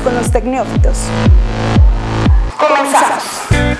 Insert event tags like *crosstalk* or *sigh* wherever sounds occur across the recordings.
con los tecnófitos. Comenzamos.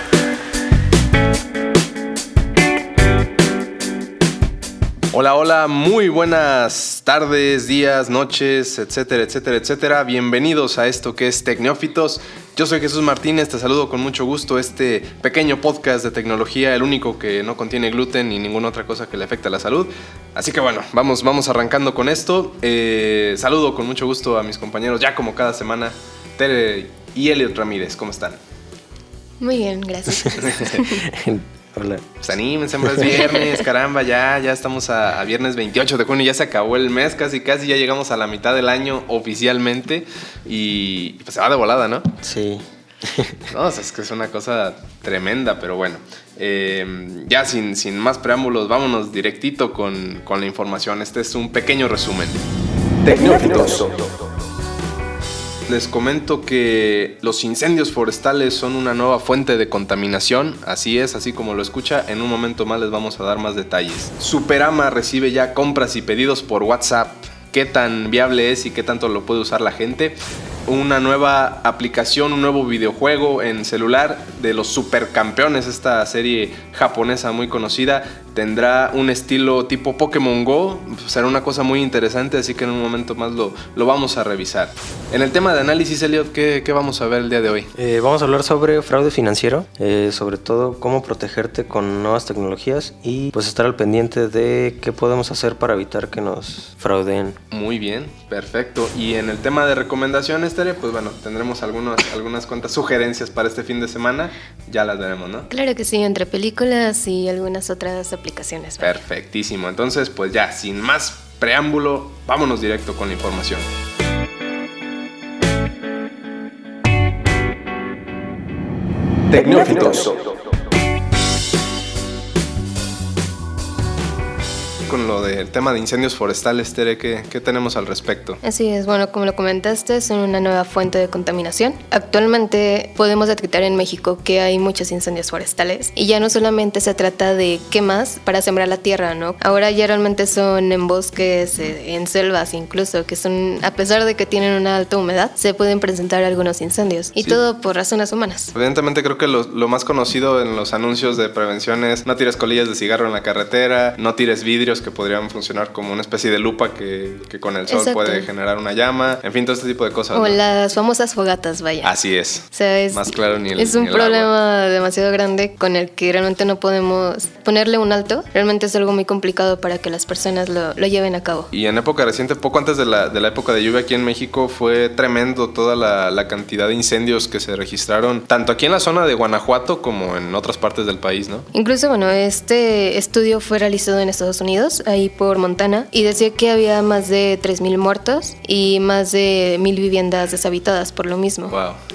Hola, hola, muy buenas tardes, días, noches, etcétera, etcétera, etcétera. Bienvenidos a esto que es Tecnófitos. Yo soy Jesús Martínez, te saludo con mucho gusto este pequeño podcast de tecnología, el único que no contiene gluten ni ninguna otra cosa que le afecte a la salud. Así que bueno, vamos, vamos arrancando con esto. Eh, saludo con mucho gusto a mis compañeros, ya como cada semana, Tere y Elliot Ramírez, ¿cómo están? Muy bien, gracias. *laughs* Hola. Pues anímense, es viernes, caramba, ya, ya estamos a, viernes 28 de junio, ya se acabó el mes, casi, casi, ya llegamos a la mitad del año oficialmente y pues se va de volada, ¿no? Sí. *laughs* No, es que es una cosa tremenda, pero bueno. Eh, ya sin, sin, más preámbulos, vámonos directito con, con, la información. Este es un pequeño resumen. Tecnófitos. Les comento que los incendios forestales son una nueva fuente de contaminación, así es, así como lo escucha, en un momento más les vamos a dar más detalles. Superama recibe ya compras y pedidos por WhatsApp. ¿Qué tan viable es y qué tanto lo puede usar la gente? una nueva aplicación, un nuevo videojuego en celular de los supercampeones, esta serie japonesa muy conocida. Tendrá un estilo tipo Pokémon Go, será una cosa muy interesante, así que en un momento más lo, lo vamos a revisar. En el tema de análisis, Elliot, ¿qué, qué vamos a ver el día de hoy? Eh, vamos a hablar sobre fraude financiero, eh, sobre todo cómo protegerte con nuevas tecnologías y pues estar al pendiente de qué podemos hacer para evitar que nos fraudeen. Muy bien, perfecto. Y en el tema de recomendaciones, pues bueno, tendremos algunas, algunas cuantas sugerencias para este fin de semana. Ya las veremos, ¿no? Claro que sí, entre películas y algunas otras aplicaciones. Perfectísimo. Entonces, pues ya, sin más preámbulo, vámonos directo con la información. Tecnófitos. Con lo del tema de incendios forestales, Tere, ¿qué, ¿qué, tenemos al respecto? Así es, bueno, como lo comentaste, son una nueva fuente de contaminación. Actualmente podemos detectar en México que hay muchos incendios forestales y ya no solamente se trata de quemas para sembrar la tierra, ¿no? Ahora ya realmente son en bosques, eh, en selvas incluso, que son, a pesar de que tienen una alta humedad, se pueden presentar algunos incendios y todo por razones humanas. Evidentemente creo que lo, lo más conocido en los anuncios de prevención es no tires colillas de cigarro en la carretera, no tires vidrios que podrían funcionar como una especie de lupa que, que con el sol puede generar una llama, en fin, todo este tipo de cosas. O las famosas fogatas, vaya. Así es. O sea, es más claro ni el Es un problema demasiado grande con el que realmente no podemos ponerle un alto. Realmente es algo muy complicado para que las personas lo, lo lleven a cabo. Y en época reciente, poco antes de la, de la época de lluvia aquí en México, fue tremendo toda la, la cantidad de incendios que se registraron, tanto aquí en la zona de Guanajuato como en otras partes del país, ¿no? Incluso, bueno, este estudio fue realizado en Estados Unidos ahí por Montana, y decía que había más de 3.000 muertos y más de 1.000 viviendas deshabitadas por lo mismo.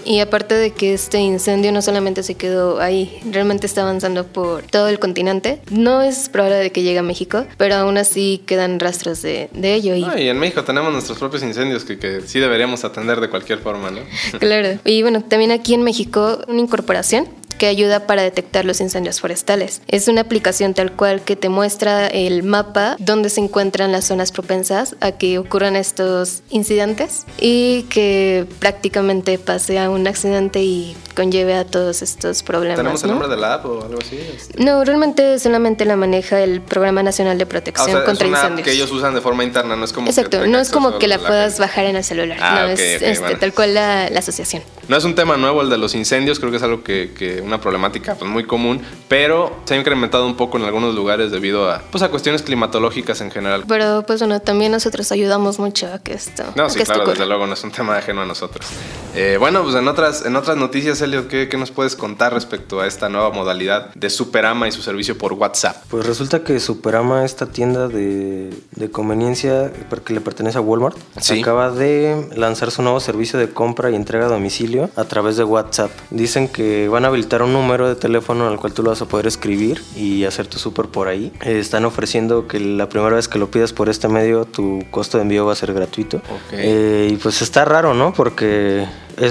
Y aparte de que este incendio no solamente se quedó ahí, realmente está avanzando por todo el continente. No es probable de que llegue a México, pero aún así quedan rastros de, de ello. Y... y en México tenemos nuestros propios incendios que, que sí deberíamos atender de cualquier forma, ¿no? *laughs* claro. Y bueno, también aquí en México una incorporación que ayuda para detectar los incendios forestales. Es una aplicación tal cual que te muestra el mapa donde se encuentran las zonas propensas a que ocurran estos incidentes y que prácticamente pase a un accidente y conlleve a todos estos problemas. ¿Tenemos el nombre de la app o algo así? Este. No, realmente solamente la maneja el Programa Nacional de Protección ah, contra es una Incendios. App que ellos usan de forma interna, no es como Exacto, no es como que la, puedas bajar en el celular, ah, no, es este, tal cual la, la, asociación. No es un tema nuevo el de los incendios, creo que es algo que, que una problemática pues, muy común, pero se ha incrementado un poco en algunos lugares debido a, pues, a cuestiones climatológicas en general. Pero pues bueno, también nosotros ayudamos mucho a que esto... No, sí, claro, desde luego, no es un tema ajeno a nosotros. Eh, bueno, pues en otras, en otras noticias, Elliot, ¿qué, ¿qué nos puedes contar respecto a esta nueva modalidad de Superama y su servicio por WhatsApp? Pues resulta que Superama, esta tienda de, de conveniencia que le pertenece a Walmart, acaba de lanzar su nuevo servicio de compra y entrega a domicilio a través de WhatsApp. Dicen que van a habilitar un número de teléfono al cual tú lo vas a poder escribir y hacer tu súper por ahí. Eh, están ofreciendo que la primera vez que lo pidas por este medio tu costo de envío va a ser gratuito. Eh, y pues está raro, ¿no? Porque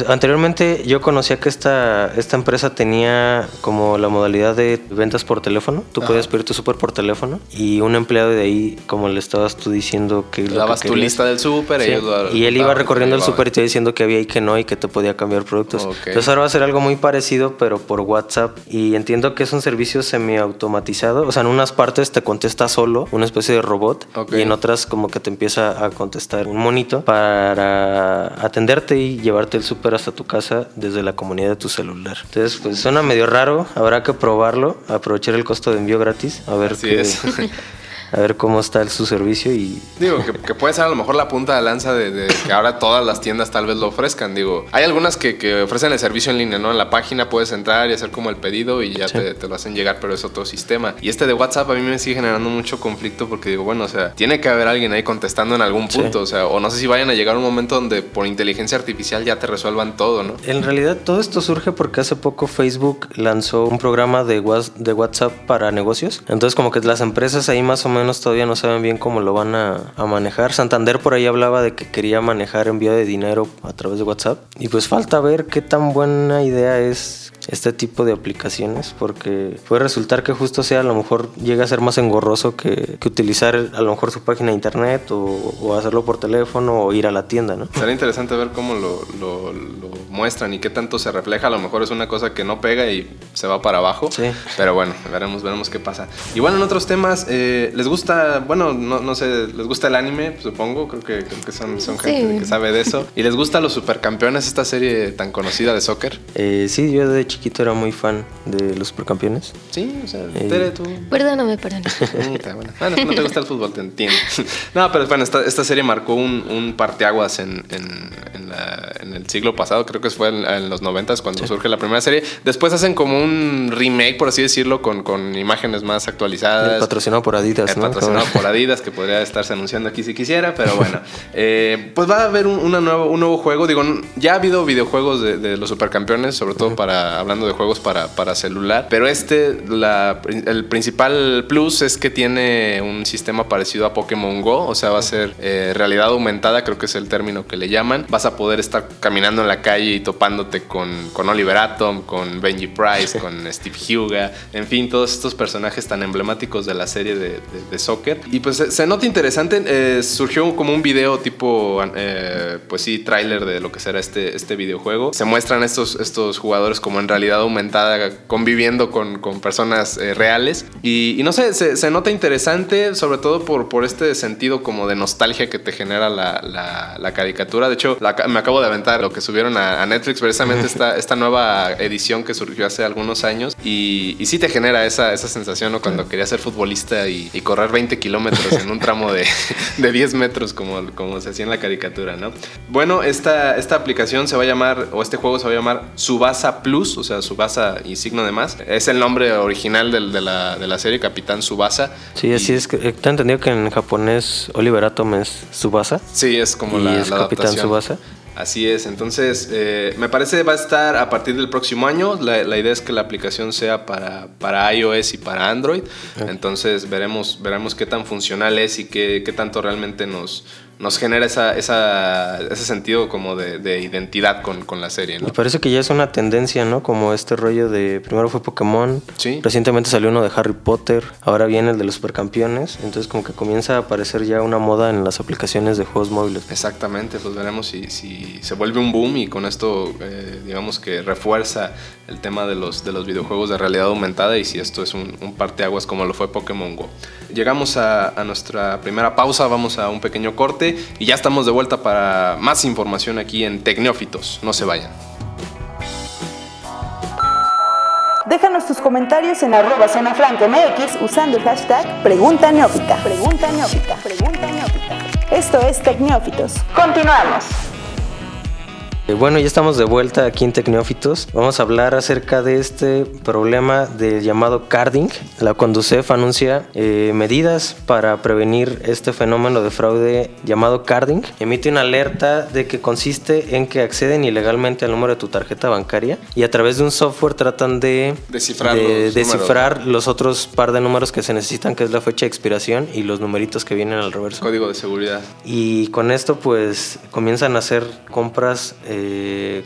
anteriormente yo conocía que esta, esta empresa tenía como la modalidad de ventas por teléfono. Tú podías pedir tu súper por teléfono y un empleado de ahí, como le estabas tú diciendo que... Dabas tu lista del súper y él iba recorriendo el súper y te iba diciendo que había y que no y que te podía cambiar productos. Entonces ahora va a ser algo muy parecido pero por WhatsApp. Y entiendo que es un servicio semi-automatizado. O sea, en unas partes te contesta solo, una especie de robot y en otras como que te empieza a contestar un monito para atenderte y llevarte el súper hasta tu casa desde la comunidad de tu celular. Entonces, pues suena medio raro, habrá que probarlo, aprovechar el costo de envío gratis, a ver qué es. *laughs* a ver cómo está su servicio y... Digo, que, puede ser a lo mejor la punta de lanza de, que ahora todas las tiendas tal vez lo ofrezcan. Digo, hay algunas que, ofrecen el servicio en línea, ¿no? En la página puedes entrar y hacer como el pedido y ya te, lo hacen llegar, pero es otro sistema. Y este de WhatsApp a mí me sigue generando mucho conflicto porque digo, bueno, o sea, tiene que haber alguien ahí contestando en algún punto, o sea, o no sé si vayan a llegar un momento donde por inteligencia artificial ya te resuelvan todo, ¿no? En realidad todo esto surge porque hace poco Facebook lanzó un programa de, de WhatsApp para negocios. Entonces como que las empresas ahí más o menos todavía no saben bien cómo lo van a, manejar. Santander por ahí hablaba de que quería manejar envío de dinero a través de WhatsApp. Y pues falta ver qué tan buena idea es este tipo de aplicaciones porque puede resultar que justo sea a lo mejor llega a ser más engorroso que, utilizar a lo mejor su página de internet o, hacerlo por teléfono o ir a la tienda, ¿no? Será interesante ver cómo lo, lo, muestran y qué tanto se refleja. A lo mejor es una cosa que no pega y se va para abajo. Sí. Pero bueno, veremos, veremos qué pasa. Y bueno, en otros temas, eh, ¿les gusta, bueno, no, no, sé, ¿les gusta el anime? Supongo, creo que, creo que son, son gente que sabe de eso. ¿Y les gusta Los Supercampeones, esta serie tan conocida de soccer? Eh, sí, yo de hecho chiquito era muy fan de los supercampeones. Sí, o sea, eh, tú. Perdóname, perdóname. *laughs* bueno. bueno, no te gusta el fútbol, te entiendo. *laughs* no, pero bueno, esta, esta serie marcó un, un parteaguas en, en, en, el siglo pasado, creo que fue en, los noventas cuando surge la primera serie. Después hacen como un remake, por así decirlo, con, con imágenes más actualizadas. patrocinado por Adidas, ¿no? Patrocinado por Adidas, que podría estarse anunciando aquí si quisiera, pero bueno. *laughs* Eh, pues va a haber un, una nuevo, un nuevo juego. Digo, ya ha habido videojuegos de, de los supercampeones, sobre todo para hablando de juegos para, para celular. Pero este, la, el principal plus es que tiene un sistema parecido a Pokémon Go. O sea, va a ser eh, realidad aumentada, creo que es el término que le llaman. Vas a poder estar caminando en la calle y topándote con, con Oliver Atom, con Benji Price, con *laughs* Steve Huga, en fin, todos estos personajes tan emblemáticos de la serie de, de, soccer. Y pues se nota interesante. Eh, surgió como un video tipo, eh, pues sí, tráiler de lo que será este, este videojuego. Se muestran estos, estos jugadores como en realidad aumentada, conviviendo con, con personas eh, reales. Y, no sé, se, nota interesante, sobre todo por, por este sentido como de nostalgia que te genera la, la, caricatura. De hecho, me acabo de aventar lo que subieron a, Netflix, precisamente esta, *laughs* esta nueva edición que surgió hace algunos años. Y, y sí te genera esa, esa sensación, ¿no? Cuando quería ser futbolista y, correr 20 kilómetros en un tramo de, *laughs* de 10 metros, como, como se hacía en la caricatura, ¿no? Bueno, esta, esta aplicación se va a llamar, o este juego se va a llamar Subasa Plus, o sea, Subasa y signo de más. Es el nombre original de, la, de la, serie, Capitán Subasa. Sí, así es. Eh, ¿Te entendido que en japonés Oliver Atom es Subasa? Sí, es como la, es Capitán Subasa. Así es, entonces eh, me parece va a estar a partir del próximo año. La, la, idea es que la aplicación sea para, para iOS y para Android. Entonces veremos, veremos qué tan funcional es y qué, qué tanto realmente nos, nos genera esa, esa, ese sentido como de, identidad con, con, la serie. ¿no? Me parece que ya es una tendencia, ¿no? Como este rollo de, primero fue Pokémon, ¿Sí? recientemente salió uno de Harry Potter, ahora viene el de los supercampeones, entonces como que comienza a aparecer ya una moda en las aplicaciones de juegos móviles. Exactamente, pues veremos si, si se vuelve un boom y con esto eh, digamos que refuerza el tema de los, de los videojuegos de realidad aumentada y si esto es un, un parteaguas como lo fue Pokémon Go. Llegamos a, a nuestra primera pausa, vamos a un pequeño corte y ya estamos de vuelta para más información aquí en Tecnófitos. No se vayan. Déjanos tus comentarios en arroba zona MX usando el hashtag Pregunta Neófita. Pregunta Neófita. Pregunta Neófita. Esto es Tecnófitos. Continuamos. Eh, bueno, ya estamos de vuelta aquí en Tecneófitos. Vamos a hablar acerca de este problema del llamado carding. La Conducef anuncia eh, medidas para prevenir este fenómeno de fraude llamado carding. Emite una alerta de que consiste en que acceden ilegalmente al número de tu tarjeta bancaria y a través de un software tratan de descifrar, los, descifrar los otros par de números que se necesitan, que es la fecha de expiración y los numeritos que vienen al reverso. Código de seguridad. Y con esto pues comienzan a hacer compras eh,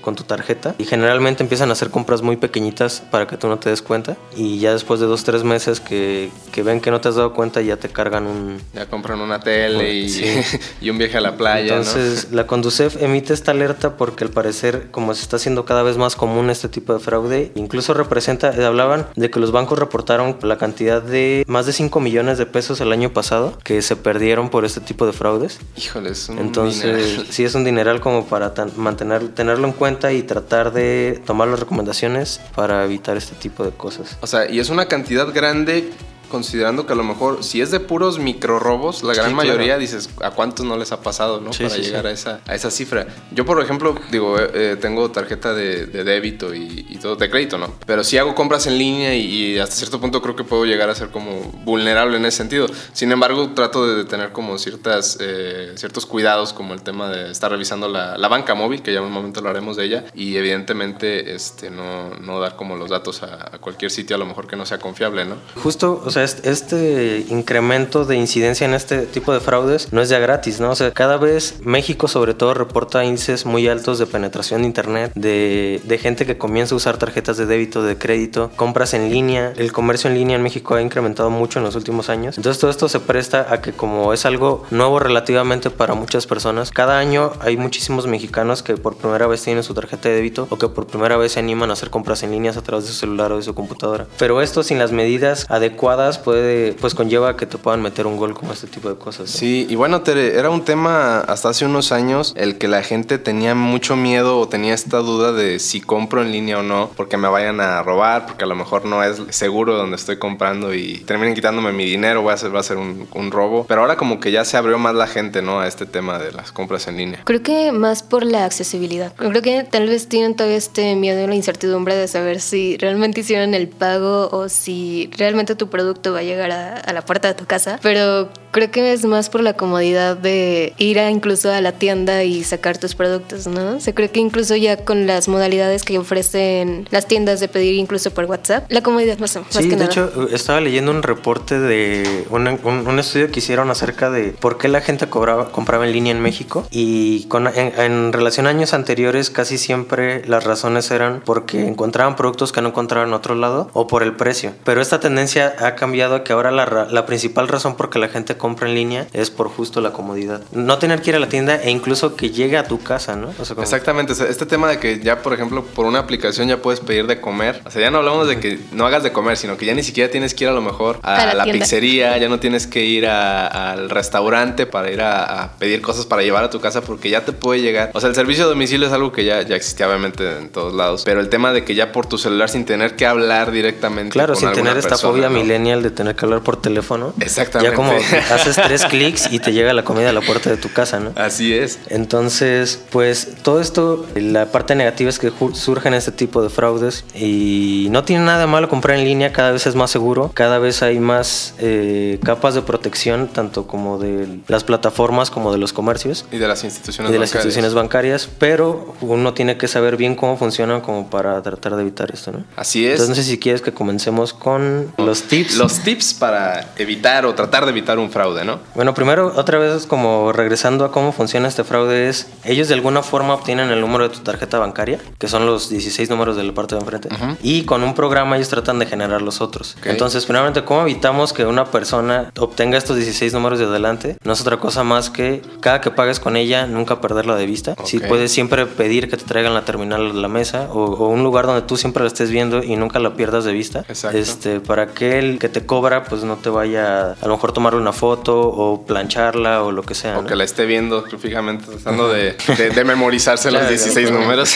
con tu tarjeta y generalmente empiezan a hacer compras muy pequeñitas para que tú no te des cuenta y ya después de dos, tres meses que, que ven que no te has dado cuenta ya te cargan un... Ya compran una tele y, *laughs* y, un viaje a la playa. Entonces la Conducef emite esta alerta porque al parecer como se está haciendo cada vez más común este tipo de fraude, incluso representa, hablaban de que los bancos reportaron la cantidad de más de 5 millones de pesos el año pasado que se perdieron por este tipo de fraudes. Híjole, es un Entonces, sí es un dineral como para mantener, tenerlo en cuenta y tratar de tomar las recomendaciones para evitar este tipo de cosas. O sea, y es una cantidad grande considerando que a lo mejor si es de puros micro robos, la gran mayoría dices, ¿a cuántos no les ha pasado, no? Para llegar A, esa, a esa cifra. Yo, por ejemplo, digo, eh, eh, tengo tarjeta de, débito y, todo, de crédito, ¿no? Pero si hago compras en línea y, hasta cierto punto creo que puedo llegar a ser como vulnerable en ese sentido. Sin embargo, trato de tener como ciertas, eh, ciertos cuidados, como el tema de estar revisando la, la, banca móvil, que ya en un momento lo haremos de ella, y evidentemente este, no, no dar como los datos a, a cualquier sitio a lo mejor que no sea confiable, ¿no? Justo, o sea, este incremento de incidencia en este tipo de fraudes no es ya gratis, ¿no? O sea, cada vez México sobre todo reporta índices muy altos de penetración de Internet, de, de gente que comienza a usar tarjetas de débito, de crédito, compras en línea. El comercio en línea en México ha incrementado mucho en los últimos años. Entonces todo esto se presta a que como es algo nuevo relativamente para muchas personas, cada año hay muchísimos mexicanos que por primera vez tienen su tarjeta de débito o que por primera vez se animan a hacer compras en líneas a través de su celular o de su computadora. Pero esto sin las medidas adecuadas puede, pues conlleva que te puedan meter un gol como este tipo de cosas. Sí, y bueno, Tere, era un tema hasta hace unos años el que la gente tenía mucho miedo o tenía esta duda de si compro en línea o no, porque me vayan a robar, porque a lo mejor no es seguro donde estoy comprando y terminen quitándome mi dinero, va a ser, va a ser un, un robo. Pero ahora como que ya se abrió más la gente, ¿no? A este tema de las compras en línea. Creo que más por la accesibilidad. Creo que tal vez tienen todavía este miedo y la incertidumbre de saber si realmente hicieron el pago o si realmente tu producto va a llegar a, la puerta de tu casa, pero creo que es más por la comodidad de ir a incluso a la tienda y sacar tus productos, ¿no? Se cree que incluso ya con las modalidades que ofrecen las tiendas de pedir incluso por WhatsApp, la comodidad más, más sí, de hecho, estaba leyendo un reporte de un, un, estudio que hicieron acerca de por qué la gente cobraba, compraba en línea en México y con, en, en relación a años anteriores casi siempre las razones eran porque encontraban productos que no encontraban en otro lado o por el precio. Pero esta tendencia ha cambiado que ahora la, la, principal razón por que la gente compra en línea es por justo la comodidad. No tener que ir a la tienda e incluso que llegue a tu casa, ¿no? Exactamente. este tema de que ya, por ejemplo, por una aplicación ya puedes pedir de comer. O sea, ya no hablamos de que no hagas de comer, sino que ya ni siquiera tienes que ir a lo mejor a, la, pizzería, ya no tienes que ir al restaurante para ir a, pedir cosas para llevar a tu casa porque ya te puede llegar. O sea, el servicio de domicilio es algo que ya, ya existía obviamente en todos lados. Pero el tema de que ya por tu celular sin tener que hablar directamente. Claro, sin tener esta fobia millennial de tener que hablar por teléfono. Exactamente. Ya como *laughs* haces tres clics y te llega la comida a la puerta de tu casa, ¿no? Así es. Entonces, pues todo esto, la parte negativa es que surgen este tipo de fraudes y no tiene nada de malo comprar en línea, cada vez es más seguro, cada vez hay más eh, capas de protección, tanto como de las plataformas como de los comercios. Y de las instituciones y de las instituciones bancarias, pero uno tiene que saber bien cómo funcionan como para tratar de evitar esto, ¿no? Así es. Entonces, no sé si quieres que comencemos con los tips. Los tips para evitar o tratar de evitar un fraude, ¿no? Bueno, primero, otra vez, como regresando a cómo funciona este fraude, es ellos de alguna forma obtienen el número de tu tarjeta bancaria, que son los 16 números de la parte de enfrente, y con un programa ellos tratan de generar los otros. Entonces, primeramente, ¿cómo evitamos que una persona obtenga estos 16 números de adelante? No es otra cosa más que cada que pagues con ella, nunca perderla de vista. Si puedes siempre pedir que te traigan la terminal a la mesa o, un lugar donde tú siempre la estés viendo y nunca la pierdas de vista. Este, para que el que te cobra pues no te vaya a lo mejor tomarle una foto o plancharla o lo que sea. O que la esté viendo fijamente, tratando de, de, memorizarse los 16 números.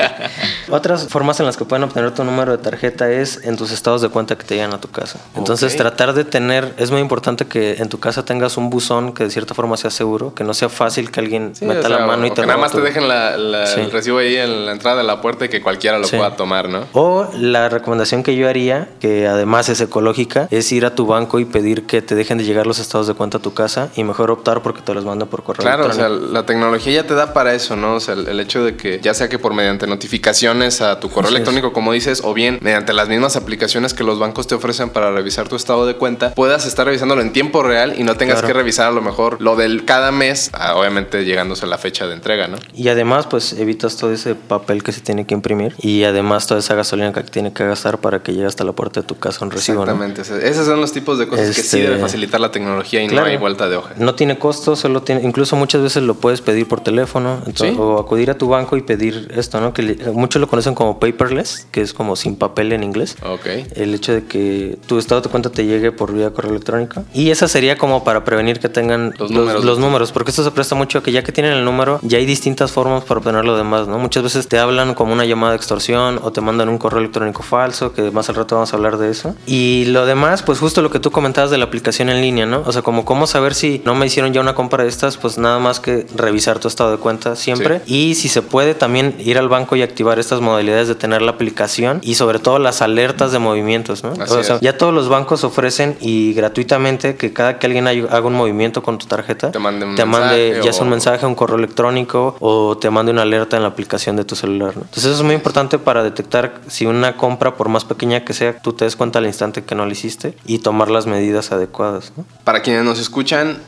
*laughs* Otras formas en las que pueden obtener tu número de tarjeta es en tus estados de cuenta que te llegan a tu casa. Entonces tratar de tener, es muy importante que en tu casa tengas un buzón que de cierta forma sea seguro, que no sea fácil que alguien meta la mano y te que nada más te dejen la, el recibo ahí en la entrada de la puerta y que cualquiera lo pueda tomar, ¿no? O la recomendación que yo haría, que además es ecológica, es ir a tu banco y pedir que te dejen de llegar los los estados de cuenta a tu casa y mejor optar porque te los manda por correo claro, electrónico. Claro, o sea, la tecnología ya te da para eso, ¿no? O sea, el, hecho de que ya sea que por mediante notificaciones a tu correo electrónico, como dices, o bien mediante las mismas aplicaciones que los bancos te ofrecen para revisar tu estado de cuenta, puedas estar revisándolo en tiempo real y no tengas que revisar a lo mejor lo del cada mes, obviamente llegándose a la fecha de entrega, ¿no? Y además, pues evitas todo ese papel que se tiene que imprimir y además toda esa gasolina que tiene que gastar para que llegue hasta la puerta de tu casa un recibo. Exactamente. Esos son los tipos de cosas que sí debe este, facilitar la tecnología y no hay vuelta de hoja. No tiene costo, solo tiene, incluso muchas veces lo puedes pedir por teléfono o acudir a tu banco y pedir esto, ¿no? Que muchos lo conocen como paperless, que es como sin papel en inglés. Ok. El hecho de que tu estado de cuenta te llegue por vía correo electrónico. Y esa sería como para prevenir que tengan los, números. los números, porque esto se presta mucho a que ya que tienen el número, ya hay distintas formas para obtener lo demás, ¿no? Muchas veces te hablan como una llamada de extorsión o te mandan un correo electrónico falso, que más al rato vamos a hablar de eso. Y lo demás, pues justo lo que tú comentabas de la aplicación en línea, ¿no? O sea, como cómo saber si no me hicieron ya una compra de estas, pues nada más que revisar tu estado de cuenta siempre. Y si se puede también ir al banco y activar estas modalidades de tener la aplicación y sobre todo las alertas de movimientos, ¿no? o sea, ya todos los bancos ofrecen y gratuitamente que cada que alguien haga un movimiento con tu tarjeta, te mande, un te mande ya sea un mensaje, un correo electrónico o te mande una alerta en la aplicación de tu celular, ¿no? Entonces eso es muy importante para detectar si una compra, por más pequeña que sea, tú te des cuenta al instante que no la hiciste y tomar las medidas adecuadas, ¿no? Para quienes nos escuchan,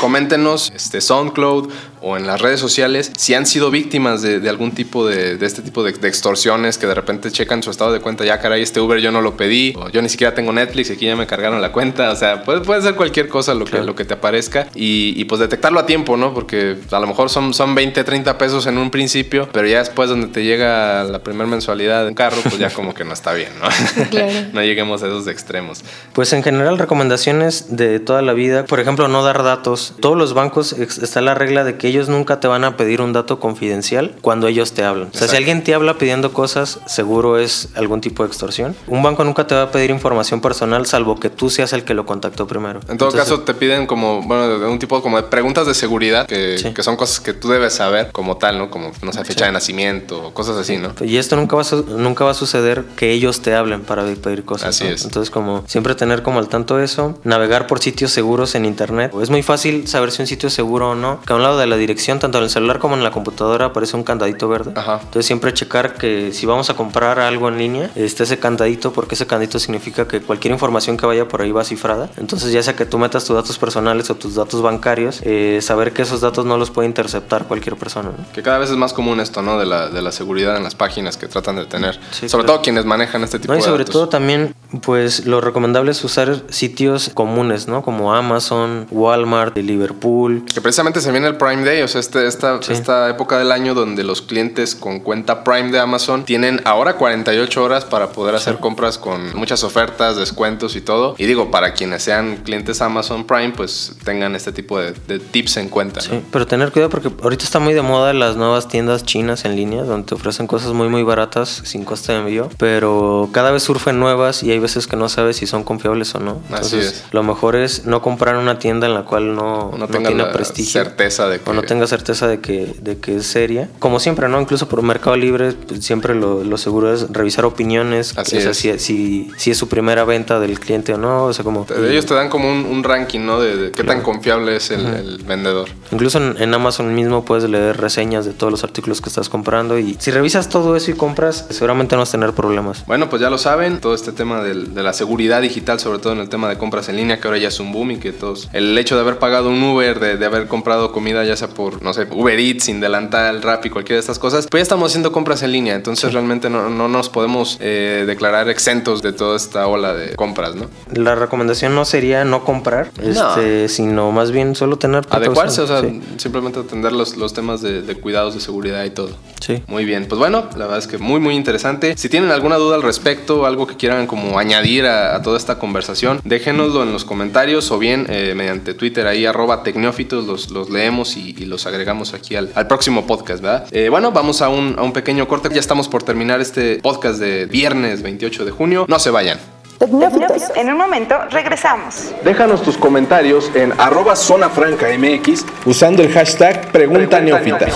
coméntenos este SoundCloud o en las redes sociales si han sido víctimas de, algún tipo de, este tipo de, extorsiones que de repente checan su estado de cuenta, ya caray, este Uber yo no lo pedí, o yo ni siquiera tengo Netflix y aquí ya me cargaron la cuenta, o sea, puede, puede ser cualquier cosa lo que, lo que te aparezca y, pues detectarlo a tiempo, ¿no? Porque a lo mejor son, son 20, 30 pesos en un principio, pero ya después donde te llega la primera mensualidad de un carro, pues ya como que no está bien, ¿no? *laughs* *laughs* no lleguemos a esos extremos. Pues en general recomendaciones de toda la vida, por ejemplo, no dar datos. Todos los bancos está la regla de que ellos nunca te van a pedir un dato confidencial cuando ellos te hablan. O sea, si alguien te habla pidiendo cosas, seguro es algún tipo de extorsión. Un banco nunca te va a pedir información personal salvo que tú seas el que lo contactó primero. En todo caso, te piden como, bueno, un tipo como de preguntas de seguridad que, que, son cosas que tú debes saber como tal, ¿no? Como, no sé, fecha de nacimiento, cosas así, ¿no? Y esto nunca va, a, nunca va a suceder que ellos te hablen para pedir cosas. Así es. Entonces, como siempre tener como al tanto eso, navegar por sitios seguros en internet. Es muy fácil saber si un sitio es seguro o no. Que a un lado de la dirección, tanto en el celular como en la computadora, aparece un candadito verde. Ajá. Entonces, siempre checar que si vamos a comprar algo en línea, esté ese candadito, porque ese candadito significa que cualquier información que vaya por ahí va cifrada. Entonces, ya sea que tú metas tus datos personales o tus datos bancarios, eh, saber que esos datos no los puede interceptar cualquier persona. Que cada vez es más común esto, ¿no? De la, de la seguridad en las páginas que tratan de tener. sobre todo quienes manejan este tipo no, y sobre todo también, pues lo recomendable es usar sitios comunes, ¿no? Como Amazon, Walmart, Liverpool. Que precisamente se viene el Prime Day, o sea, este, esta, esta época del año donde los clientes con cuenta Prime de Amazon tienen ahora 48 horas para poder hacer compras con muchas ofertas, descuentos y todo. Y digo, para quienes sean clientes Amazon Prime, pues tengan este tipo de, tips en cuenta. Sí, pero tener cuidado porque ahorita está muy de moda las nuevas tiendas chinas en línea donde te ofrecen cosas muy, muy baratas sin coste de envío, pero cada vez surgen nuevas y hay veces que no sabes si son confiables o no. Así es. Lo mejor es no comprar una tienda en la cual no, no, tenga prestigio. certeza de que... O no tenga certeza de que, de que es seria. Como siempre, ¿no? Incluso por Mercado Libre, pues, siempre lo, lo, seguro es revisar opiniones. Así es. Si, si, si, es su primera venta del cliente o no. O sea, como... Ellos te dan como un, ranking, ¿no? De, qué tan confiable es el, vendedor. Incluso en, Amazon mismo puedes leer reseñas de todos los artículos que estás comprando y si revisas todo eso y compras, seguramente no vas a tener problemas. Bueno, pues ya lo saben, todo este tema de la seguridad digital, sobre todo en el tema de compras en línea, que ahora ya es un boom y que todos... El hecho de haber pagado un Uber, de, de haber comprado comida ya sea por, no sé, Uber Eats, sin delantal, Rappi, cualquiera de estas cosas, pues ya estamos haciendo compras en línea, entonces realmente no, no, nos podemos eh, declarar exentos de toda esta ola de compras, ¿no? La recomendación no sería no comprar, Este, sino más bien solo tener... Adecuarse, o sea, simplemente atender los, los temas de, de, cuidados de seguridad y todo. Sí. Muy bien, pues bueno, la verdad es que muy, muy interesante. Si tienen alguna duda al respecto, algo que quieran como añadir a, toda esta conversación, déjenoslo en los comentarios o bien eh, mediante Twitter ahí arroba tecnófitos los, los leemos y, los agregamos aquí al, al próximo podcast, ¿verdad? Eh, bueno, vamos a un, a un pequeño corte. Ya estamos por terminar este podcast de viernes 28 de junio. No se vayan. Tecnófitos. En un momento regresamos. Déjanos tus comentarios en arroba zona franca MX usando el hashtag Pregunta, Neófita.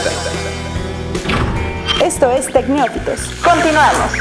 Esto es Tecnófitos. Continuamos.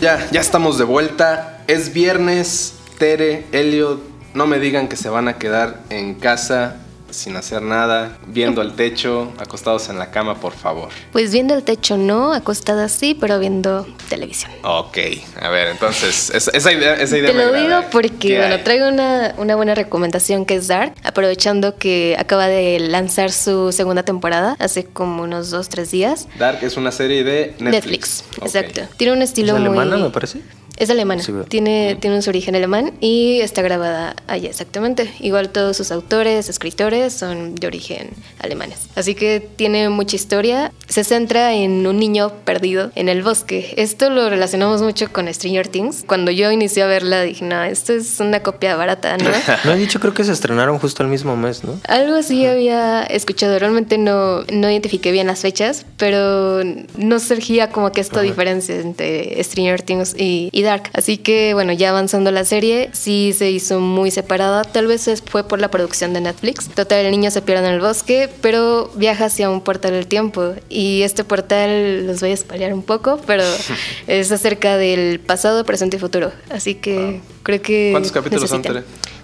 Ya, ya estamos de vuelta. Es viernes Tere, Elliot, no me digan que se van a quedar en casa sin hacer nada, viendo el techo, acostados en la cama, por favor. Pues viendo el techo no, acostadas sí, pero viendo televisión. Ok, a ver, entonces, esa, idea, esa idea Te lo digo porque, bueno, traigo una, una, buena recomendación que es Dark, aprovechando que acaba de lanzar su segunda temporada hace como unos dos, tres días. Dark es una serie de Netflix. exacto. Tiene un estilo muy... alemana, me parece? Es alemana, tiene, tiene su origen alemán y está grabada allá exactamente. Igual todos sus autores, escritores son de origen alemanes. Así que tiene mucha historia. Se centra en un niño perdido en el bosque. Esto lo relacionamos mucho con Stranger Things. Cuando yo inicié a verla dije, no, esto es una copia barata, ¿no? *laughs* no he dicho, creo que se estrenaron justo el mismo mes, ¿no? Algo así había escuchado. Realmente no, no identifiqué bien las fechas, pero no surgía como que esta diferencia entre Stranger Things y, y Dark. Así que bueno, ya avanzando la serie, sí se hizo muy separada. Tal vez fue por la producción de Netflix. Total, el niño se pierde en el bosque, pero viaja hacia un portal del tiempo. Y este portal, los voy a espalhar un poco, pero *laughs* es acerca del pasado, presente y futuro. Así que creo que... ¿Cuántos capítulos son,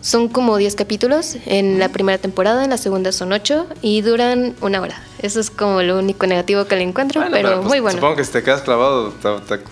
Son como 10 capítulos en la primera temporada, en la segunda son 8 y duran una hora. Eso es como lo único negativo que le encuentro, pero, pues, muy bueno. Supongo que si te quedas clavado,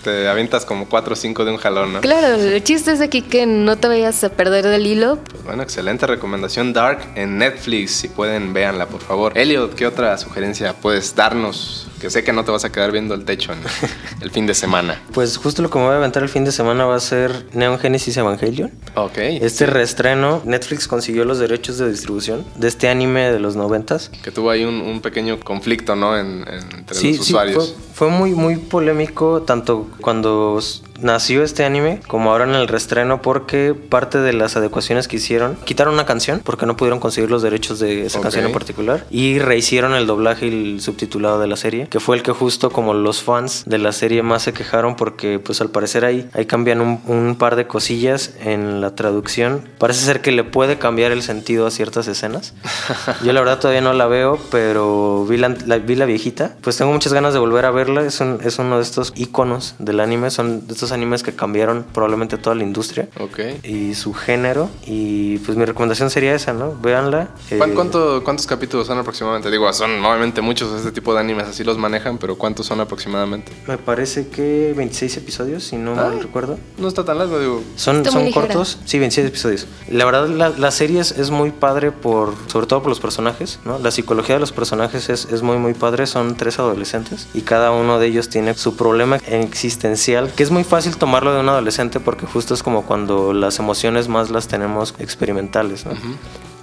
te, avientas como 4 o 5 de un jalón, ¿no? Claro, el chiste es aquí que no te vayas a perder del hilo. Pues bueno, excelente recomendación Dark en Netflix. Si pueden, véanla, por favor. Elliot, ¿qué otra sugerencia puedes darnos? Que sé que no te vas a quedar viendo el techo en *laughs* el fin de semana. Pues justo lo que me voy a aventar el fin de semana va a ser Neon Genesis Evangelion. Ok. Este reestreno, Netflix consiguió los derechos de distribución de este anime de los noventas. Que tuvo ahí un, pequeño conflicto, ¿no? En, entre los usuarios. Sí, fue, fue muy, muy polémico tanto cuando nació este anime como ahora en el restreno porque parte de las adecuaciones que hicieron quitaron una canción porque no pudieron conseguir los derechos de esa canción en particular y rehicieron el doblaje y el subtitulado de la serie que fue el que justo como los fans de la serie más se quejaron porque pues al parecer ahí, ahí cambian un, un par de cosillas en la traducción. Parece ser que le puede cambiar el sentido a ciertas escenas. *laughs* Yo la verdad todavía no la veo pero vi la, vi la viejita. Pues tengo muchas ganas de volver a verla. Es, es uno de estos iconos del anime. Son de estos animes que cambiaron probablemente toda la industria y su género. Y pues mi recomendación sería esa, ¿no? Véanla. Eh, ¿Cuánto, ¿Cuántos capítulos son aproximadamente? Digo, son obviamente muchos de este tipo de animes, así los manejan, pero ¿cuántos son aproximadamente? Me parece que 26 episodios, si no mal ah, recuerdo. No está tan largo, digo. Son, son cortos, sí, 26 episodios. La verdad, la, la serie es, muy padre, por sobre todo por los personajes, ¿no? La psicología de los personajes es, es muy, muy padre. Son tres adolescentes y cada uno de ellos tiene su problema existencial, que es muy fácil fácil tomarlo de un adolescente porque justo es como cuando las emociones más las tenemos experimentales. ¿no?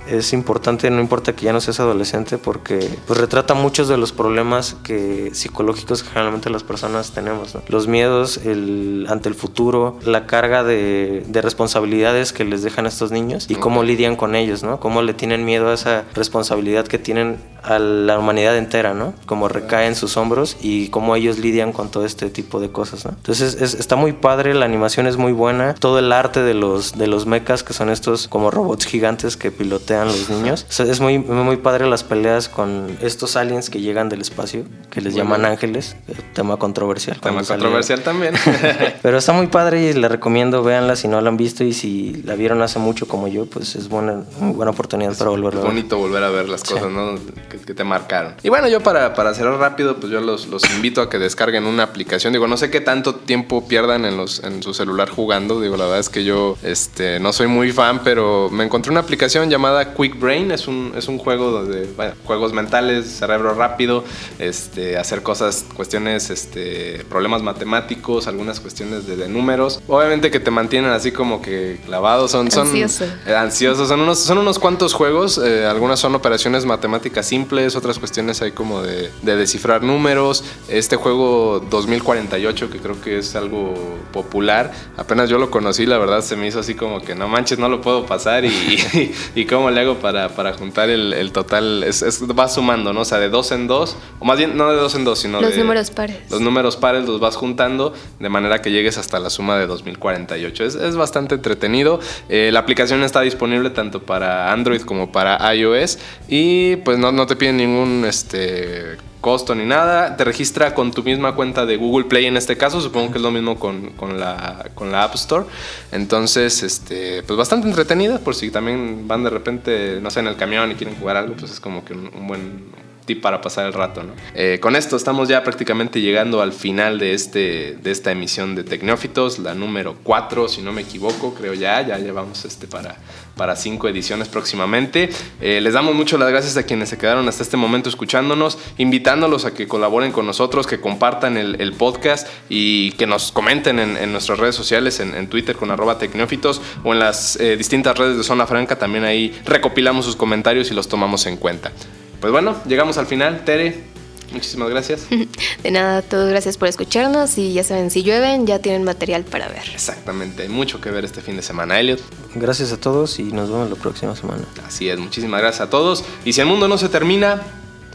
es importante, no importa que ya no seas adolescente, porque pues retrata muchos de los problemas que psicológicos que generalmente las personas tenemos. Los miedos el, ante el futuro, la carga de, de, responsabilidades que les dejan estos niños y cómo lidian con ellos, ¿no? Cómo le tienen miedo a esa responsabilidad que tienen a la humanidad entera, ¿no? Cómo recae en sus hombros y cómo ellos lidian con todo este tipo de cosas, ¿no? Entonces está muy padre, la animación es muy buena, todo el arte de los, de los mechas, que son estos como robots gigantes que pilotean los niños. es muy, muy padre las peleas con estos aliens que llegan del espacio, que les llaman ángeles. Eh, tema controversial. Tema controversial también. *laughs* Pero está muy padre y les recomiendo, véanla si no la han visto y si la vieron hace mucho como yo, pues es buena, muy buena oportunidad para volverla a ver. bonito volver a ver las cosas, ¿no? Que, te marcaron. Y bueno, yo para, para cerrar rápido, pues yo los, los invito a que descarguen una aplicación. Digo, no sé qué tanto tiempo pierdan en, los, en su celular jugando. Digo, la verdad es que yo este, no soy muy fan, pero me encontré una aplicación llamada Quick Brain. Es un, es un juego de juegos mentales, cerebro rápido, este, hacer cosas, cuestiones, este, problemas matemáticos, algunas cuestiones de, números. Obviamente que te mantienen así como que clavados. Son, son eh, ansiosos. Son unos, son unos cuantos juegos. Eh, algunas son operaciones matemáticas simples, otras cuestiones hay como de, de descifrar números. Este juego 2048, que creo que es algo popular, apenas yo lo conocí, la verdad se me hizo así como que no manches, no lo puedo pasar y, y, y cómo le hago para para, juntar el, total, es, va sumando, ¿no? O sea, de dos en dos, o más bien no de dos en dos, sino los números pares. Los números pares los vas juntando de manera que llegues hasta la suma de 2048. Es, es bastante entretenido. Eh, la aplicación está disponible tanto para Android como para iOS y pues no, no te piden ningún este costo ni nada. Te registra con tu misma cuenta de Google Play en este caso. Supongo que es lo mismo con, la, con la App Store. Entonces, este, pues bastante entretenida por si también van de repente, no sé, en el camión y quieren jugar algo, pues es como que un buen para pasar el rato. ¿no? Eh, con esto estamos ya prácticamente llegando al final de, este, de esta emisión de Tecnófitos, la número 4, si no me equivoco, creo ya, ya llevamos este para, para cinco ediciones próximamente. Eh, les damos mucho las gracias a quienes se quedaron hasta este momento escuchándonos, invitándolos a que colaboren con nosotros, que compartan el, podcast y que nos comenten en, nuestras redes sociales, en, Twitter con arroba tecnófitos o en las eh, distintas redes de Zona Franca. También ahí recopilamos sus comentarios y los tomamos en cuenta. Pues bueno, llegamos al final. Tere, muchísimas gracias. *laughs* De nada, todos gracias por escucharnos y ya saben, si llueven ya tienen material para ver. Exactamente, hay mucho que ver este fin de semana, Elliot. Gracias a todos y nos vemos la próxima semana. Así es, muchísimas gracias a todos. Y si el mundo no se termina,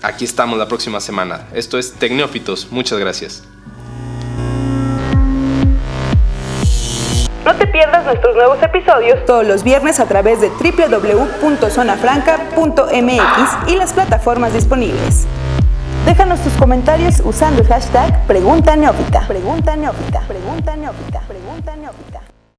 aquí estamos la próxima semana. Esto es Tecnófitos, muchas gracias. No te pierdas nuestros nuevos episodios todos los viernes a través de www.zonafranca.mx y las plataformas disponibles. Déjanos tus comentarios usando el hashtag Pregunta Neófita. Pregunta Neófita. Pregunta Neófita. Pregunta Neófita.